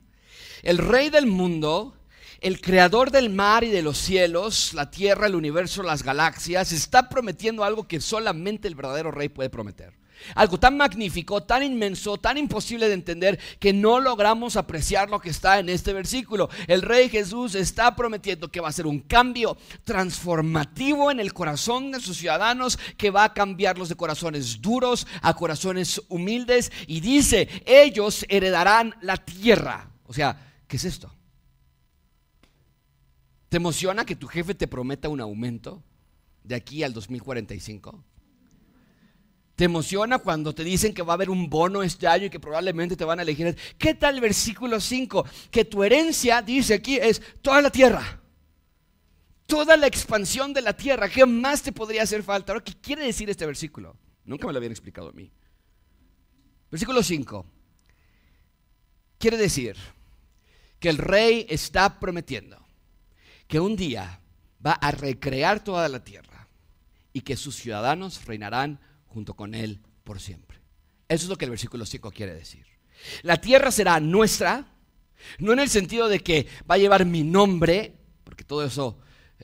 Speaker 1: El rey del mundo, el creador del mar y de los cielos, la tierra, el universo, las galaxias, está prometiendo algo que solamente el verdadero rey puede prometer. Algo tan magnífico, tan inmenso, tan imposible de entender que no logramos apreciar lo que está en este versículo. El Rey Jesús está prometiendo que va a ser un cambio transformativo en el corazón de sus ciudadanos, que va a cambiarlos de corazones duros a corazones humildes. Y dice, ellos heredarán la tierra. O sea, ¿qué es esto? ¿Te emociona que tu jefe te prometa un aumento de aquí al 2045? ¿Te emociona cuando te dicen que va a haber un bono este año y que probablemente te van a elegir? ¿Qué tal el versículo 5? Que tu herencia, dice aquí, es toda la tierra. Toda la expansión de la tierra. ¿Qué más te podría hacer falta? Ahora, ¿qué quiere decir este versículo? Nunca me lo habían explicado a mí. Versículo 5. Quiere decir que el rey está prometiendo que un día va a recrear toda la tierra y que sus ciudadanos reinarán junto con Él por siempre. Eso es lo que el versículo 5 quiere decir. La tierra será nuestra, no en el sentido de que va a llevar mi nombre, porque todo eso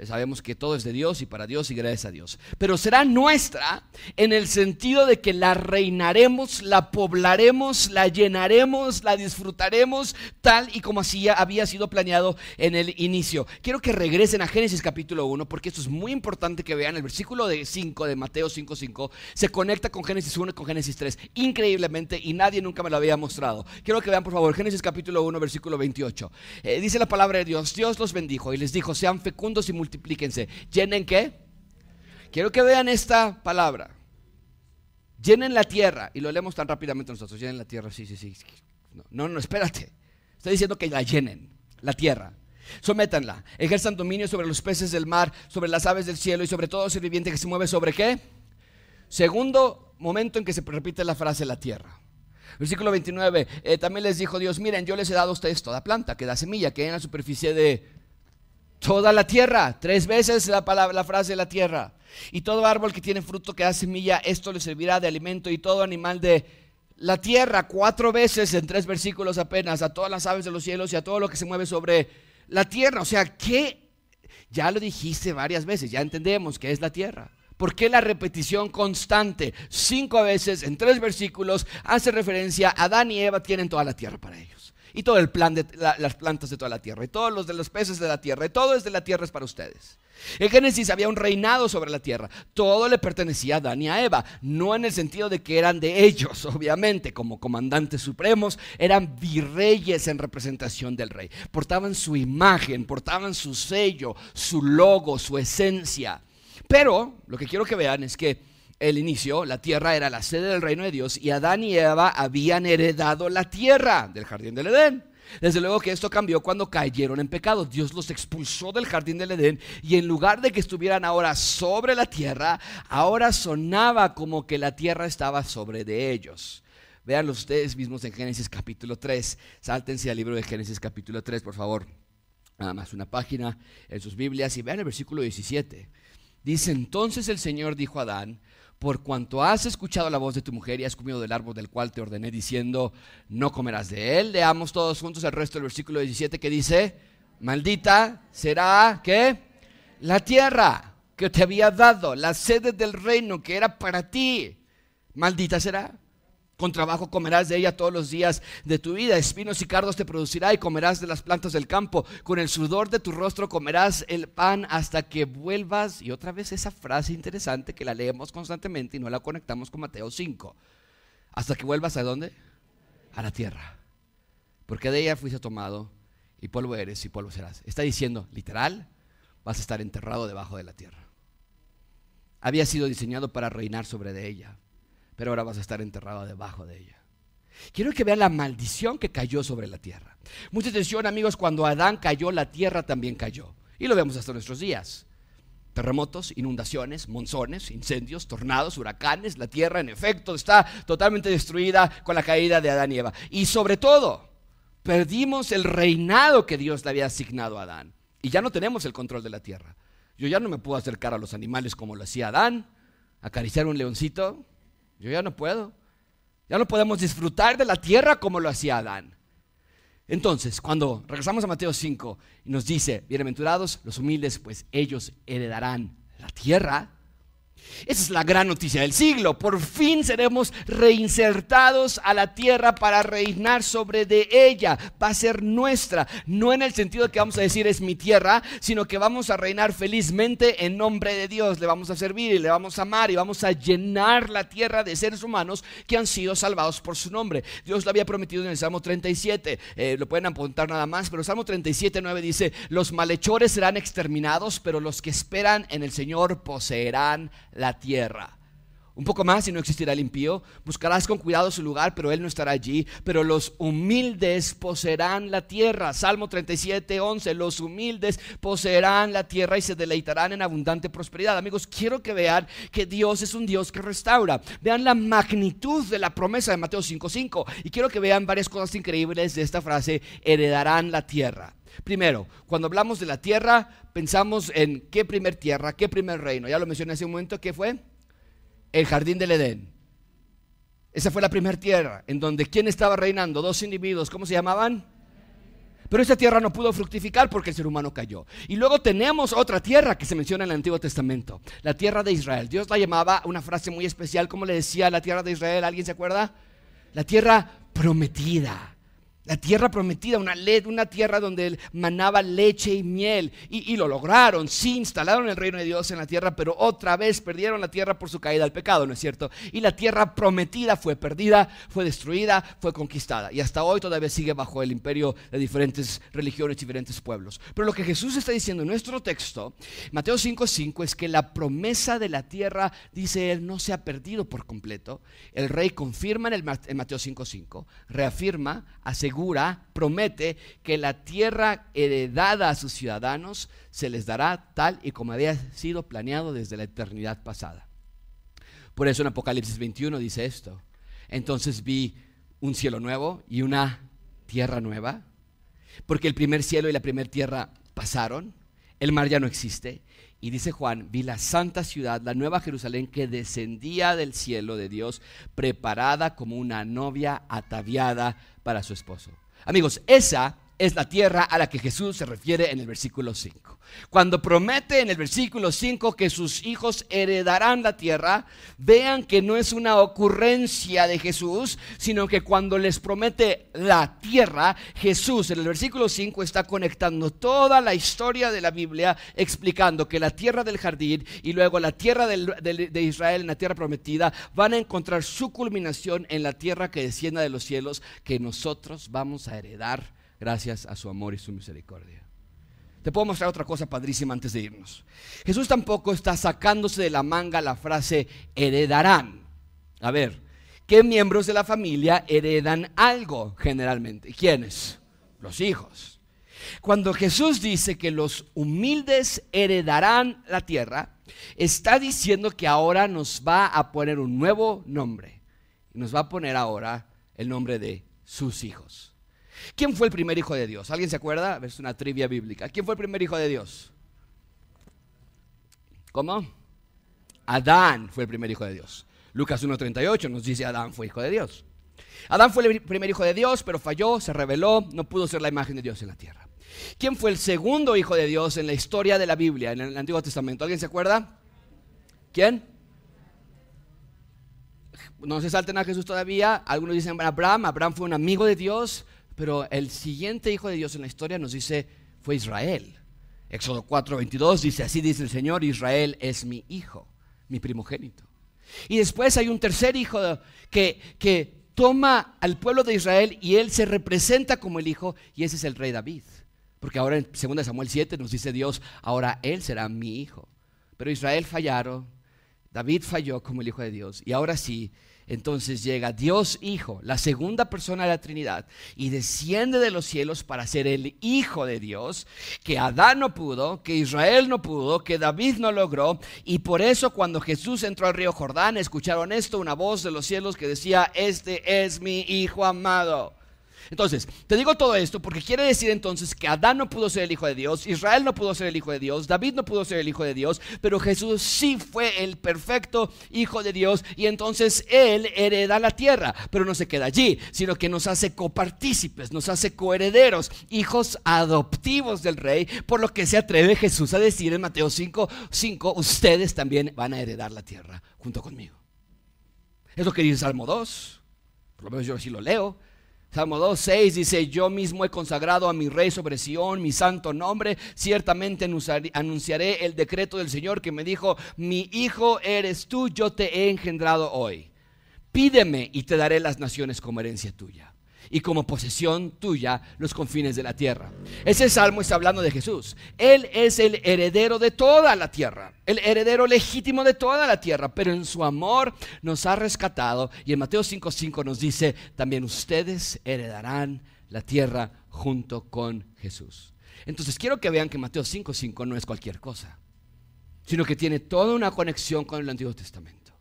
Speaker 1: sabemos que todo es de Dios y para Dios y gracias a Dios. Pero será nuestra en el sentido de que la reinaremos, la poblaremos, la llenaremos, la disfrutaremos tal y como así había sido planeado en el inicio. Quiero que regresen a Génesis capítulo 1 porque esto es muy importante que vean. El versículo de 5 de Mateo 5.5 se conecta con Génesis 1 y con Génesis 3 increíblemente y nadie nunca me lo había mostrado. Quiero que vean por favor Génesis capítulo 1 versículo 28. Eh, dice la palabra de Dios, Dios los bendijo y les dijo, sean fecundos y multiplíquense. ¿Llenen qué? Quiero que vean esta palabra. Llenen la tierra. Y lo leemos tan rápidamente nosotros. Llenen la tierra. Sí, sí, sí. No, no, espérate. Está diciendo que la llenen, la tierra. Sométanla. Ejerzan dominio sobre los peces del mar, sobre las aves del cielo y sobre todo ser viviente que se mueve sobre qué. Segundo momento en que se repite la frase la tierra. Versículo 29, eh, también les dijo Dios, miren, yo les he dado a ustedes toda planta que da semilla, que hay en la superficie de toda la tierra. Tres veces la, palabra, la frase la tierra. Y todo árbol que tiene fruto que da semilla, esto le servirá de alimento y todo animal de la tierra, cuatro veces en tres versículos apenas, a todas las aves de los cielos y a todo lo que se mueve sobre la tierra. O sea, ¿qué? Ya lo dijiste varias veces, ya entendemos que es la tierra. ¿Por qué la repetición constante? Cinco veces en tres versículos hace referencia a Adán y Eva tienen toda la tierra para ellos. Y todo el plan de las plantas de toda la tierra. Y todos los de los peces de la tierra. Y todo es de la tierra es para ustedes. En Génesis había un reinado sobre la tierra. Todo le pertenecía a Adán y a Eva. No en el sentido de que eran de ellos, obviamente, como comandantes supremos. Eran virreyes en representación del rey. Portaban su imagen, portaban su sello, su logo, su esencia. Pero lo que quiero que vean es que el inicio, la tierra era la sede del reino de Dios y Adán y Eva habían heredado la tierra del jardín del Edén. Desde luego que esto cambió cuando cayeron en pecado. Dios los expulsó del jardín del Edén y en lugar de que estuvieran ahora sobre la tierra, ahora sonaba como que la tierra estaba sobre de ellos. Veanlo ustedes mismos en Génesis capítulo 3. Sáltense al libro de Génesis capítulo 3, por favor. Nada más una página en sus Biblias y vean el versículo 17. Dice entonces el Señor dijo a Adán, por cuanto has escuchado la voz de tu mujer y has comido del árbol del cual te ordené diciendo, no comerás de él. Leamos todos juntos el resto del versículo 17 que dice, maldita será, ¿qué? La tierra que te había dado, la sede del reino que era para ti. Maldita será. Con trabajo comerás de ella todos los días de tu vida. Espinos y cardos te producirá y comerás de las plantas del campo. Con el sudor de tu rostro comerás el pan hasta que vuelvas. Y otra vez esa frase interesante que la leemos constantemente y no la conectamos con Mateo 5. Hasta que vuelvas a dónde? A la tierra. Porque de ella fuiste tomado y polvo eres y polvo serás. Está diciendo, literal, vas a estar enterrado debajo de la tierra. Había sido diseñado para reinar sobre de ella pero ahora vas a estar enterrado debajo de ella. Quiero que vean la maldición que cayó sobre la tierra. Mucha atención amigos, cuando Adán cayó, la tierra también cayó. Y lo vemos hasta nuestros días. Terremotos, inundaciones, monzones, incendios, tornados, huracanes. La tierra en efecto está totalmente destruida con la caída de Adán y Eva. Y sobre todo, perdimos el reinado que Dios le había asignado a Adán. Y ya no tenemos el control de la tierra. Yo ya no me puedo acercar a los animales como lo hacía Adán, acariciar un leoncito, yo ya no puedo. Ya no podemos disfrutar de la tierra como lo hacía Adán. Entonces, cuando regresamos a Mateo 5 y nos dice, bienaventurados los humildes, pues ellos heredarán la tierra, esa es la gran noticia del siglo. Por fin seremos reinsertados a la tierra para reinar sobre de ella. Va a ser nuestra. No en el sentido de que vamos a decir es mi tierra, sino que vamos a reinar felizmente en nombre de Dios. Le vamos a servir y le vamos a amar y vamos a llenar la tierra de seres humanos que han sido salvados por su nombre. Dios lo había prometido en el Salmo 37. Eh, lo pueden apuntar nada más, pero el Salmo 37, 9 dice, los malhechores serán exterminados, pero los que esperan en el Señor poseerán la tierra. Un poco más y no existirá el impío. Buscarás con cuidado su lugar, pero él no estará allí. Pero los humildes poseerán la tierra. Salmo 37, 11. Los humildes poseerán la tierra y se deleitarán en abundante prosperidad. Amigos, quiero que vean que Dios es un Dios que restaura. Vean la magnitud de la promesa de Mateo 5, 5. Y quiero que vean varias cosas increíbles de esta frase, heredarán la tierra. Primero, cuando hablamos de la tierra, pensamos en qué primer tierra, qué primer reino. Ya lo mencioné hace un momento, ¿qué fue? El jardín del Edén. Esa fue la primera tierra, en donde ¿quién estaba reinando? Dos individuos, ¿cómo se llamaban? Pero esa tierra no pudo fructificar porque el ser humano cayó. Y luego tenemos otra tierra que se menciona en el Antiguo Testamento, la tierra de Israel. Dios la llamaba una frase muy especial, ¿cómo le decía la tierra de Israel? ¿Alguien se acuerda? La tierra prometida. La tierra prometida, una, una tierra donde manaba leche y miel. Y, lo lograron, sí, instalaron el reino de Dios en la tierra, pero otra vez perdieron la tierra por su caída al pecado, ¿no es cierto? Y la tierra prometida fue perdida, fue destruida, fue conquistada. Y hasta hoy todavía sigue bajo el imperio de diferentes religiones y diferentes pueblos. Pero lo que Jesús está diciendo en nuestro texto, Mateo 5:5, es que la promesa de la tierra, dice él, no se ha perdido por completo. El rey confirma en, el, Mateo 5:5, reafirma, promete que la tierra heredada a sus ciudadanos se les dará tal y como había sido planeado desde la eternidad pasada. Por eso en Apocalipsis 21 dice esto. Entonces vi un cielo nuevo y una tierra nueva, porque el primer cielo y la primera tierra pasaron, el mar ya no existe. Y dice Juan, vi la santa ciudad, la nueva Jerusalén que descendía del cielo de Dios, preparada como una novia ataviada para su esposo. Amigos, esa es la tierra a la que Jesús se refiere en el versículo 5. Cuando promete en el versículo 5 que sus hijos heredarán la tierra, vean que no es una ocurrencia de Jesús, sino que cuando les promete la tierra, Jesús en el versículo 5 está conectando toda la historia de la Biblia, explicando que la tierra del jardín y luego la tierra de Israel en la tierra prometida van a encontrar su culminación en la tierra que descienda de los cielos, que nosotros vamos a heredar gracias a su amor y su misericordia. Te puedo mostrar otra cosa padrísima antes de irnos. Jesús tampoco está sacándose de la manga la frase heredarán. A ver, ¿qué miembros de la familia heredan algo generalmente? ¿Quiénes? Los hijos. Cuando Jesús dice que los humildes heredarán la tierra, está diciendo que ahora nos va a poner un nuevo nombre. Nos va a poner ahora el nombre de sus hijos. ¿Quién fue el primer hijo de Dios? ¿Alguien se acuerda? Es una trivia bíblica. ¿Quién fue el primer hijo de Dios? ¿Cómo? Adán fue el primer hijo de Dios. Lucas 1.38 nos dice Adán fue hijo de Dios. Adán fue el primer hijo de Dios, pero falló, se rebeló, no pudo ser la imagen de Dios en la tierra. ¿Quién fue el segundo hijo de Dios en la historia de la Biblia, en el Antiguo Testamento? ¿Alguien se acuerda? ¿Quién? No se salten a Jesús todavía. Algunos dicen Abraham. Abraham fue un amigo de Dios, pero el siguiente hijo de Dios en la historia nos dice, fue Israel. Éxodo 4, 22 dice, así dice el Señor, Israel es mi hijo, mi primogénito. Y después hay un tercer hijo que, que toma al pueblo de Israel y él se representa como el hijo y ese es el rey David. Porque ahora en 2 Samuel 7 nos dice Dios, ahora él será mi hijo. Pero Israel fallaron, David falló como el hijo de Dios y ahora sí, entonces llega Dios Hijo, la segunda persona de la Trinidad, y desciende de los cielos para ser el Hijo de Dios, que Adán no pudo, que Israel no pudo, que David no logró. Y por eso cuando Jesús entró al río Jordán, escucharon esto, una voz de los cielos que decía, este es mi Hijo amado. Entonces, te digo todo esto porque quiere decir entonces que Adán no pudo ser el hijo de Dios, Israel no pudo ser el hijo de Dios, David no pudo ser el hijo de Dios, pero Jesús sí fue el perfecto hijo de Dios y entonces Él hereda la tierra, pero no se queda allí, sino que nos hace copartícipes, nos hace coherederos, hijos adoptivos del rey, por lo que se atreve Jesús a decir en Mateo 5, 5, ustedes también van a heredar la tierra junto conmigo. Es lo que dice Salmo 2, por lo menos yo así lo leo. Salmo 2.6 dice, yo mismo he consagrado a mi rey sobre Sión mi santo nombre, ciertamente anunciaré el decreto del Señor que me dijo, mi hijo eres tú, yo te he engendrado hoy. Pídeme y te daré las naciones como herencia tuya y como posesión tuya los confines de la tierra. Ese salmo está hablando de Jesús. Él es el heredero de toda la tierra, el heredero legítimo de toda la tierra, pero en su amor nos ha rescatado y en Mateo 5:5 nos dice, también ustedes heredarán la tierra junto con Jesús. Entonces quiero que vean que Mateo 5:5 no es cualquier cosa, sino que tiene toda una conexión con el Antiguo Testamento.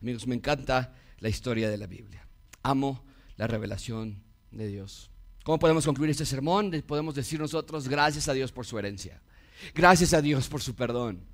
Speaker 1: Amigos, me encanta la historia de la Biblia. Amo la revelación de Dios. ¿Cómo podemos concluir este sermón? Podemos decir nosotros gracias a Dios por su herencia. Gracias a Dios por su perdón.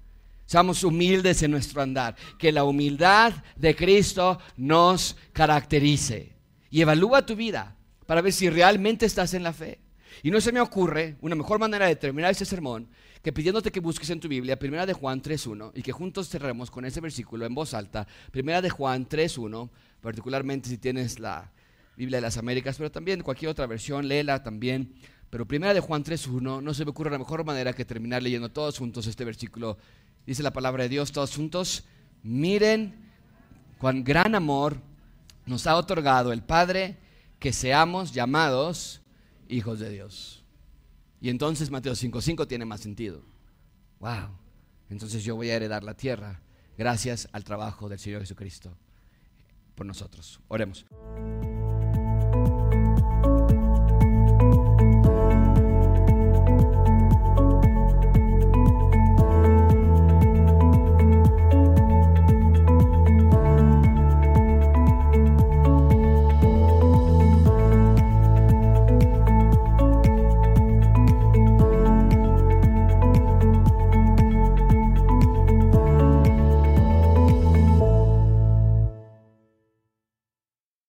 Speaker 1: Seamos humildes en nuestro andar. Que la humildad de Cristo nos caracterice. Y evalúa tu vida para ver si realmente estás en la fe. Y no se me ocurre una mejor manera de terminar este sermón que pidiéndote que busques en tu Biblia Primera de Juan 3.1 y que juntos cerremos con ese versículo en voz alta. Primera de Juan 3.1, particularmente si tienes la Biblia de las Américas, pero también cualquier otra versión, léela también. Pero primera de Juan 3.1, no se me ocurre la mejor manera que terminar leyendo todos juntos este versículo. Dice la palabra de Dios, todos juntos, miren cuán gran amor nos ha otorgado el Padre que seamos llamados hijos de Dios. Y entonces Mateo 5.5 tiene más sentido. Wow. Entonces yo voy a heredar la tierra gracias al trabajo del Señor Jesucristo por nosotros. Oremos.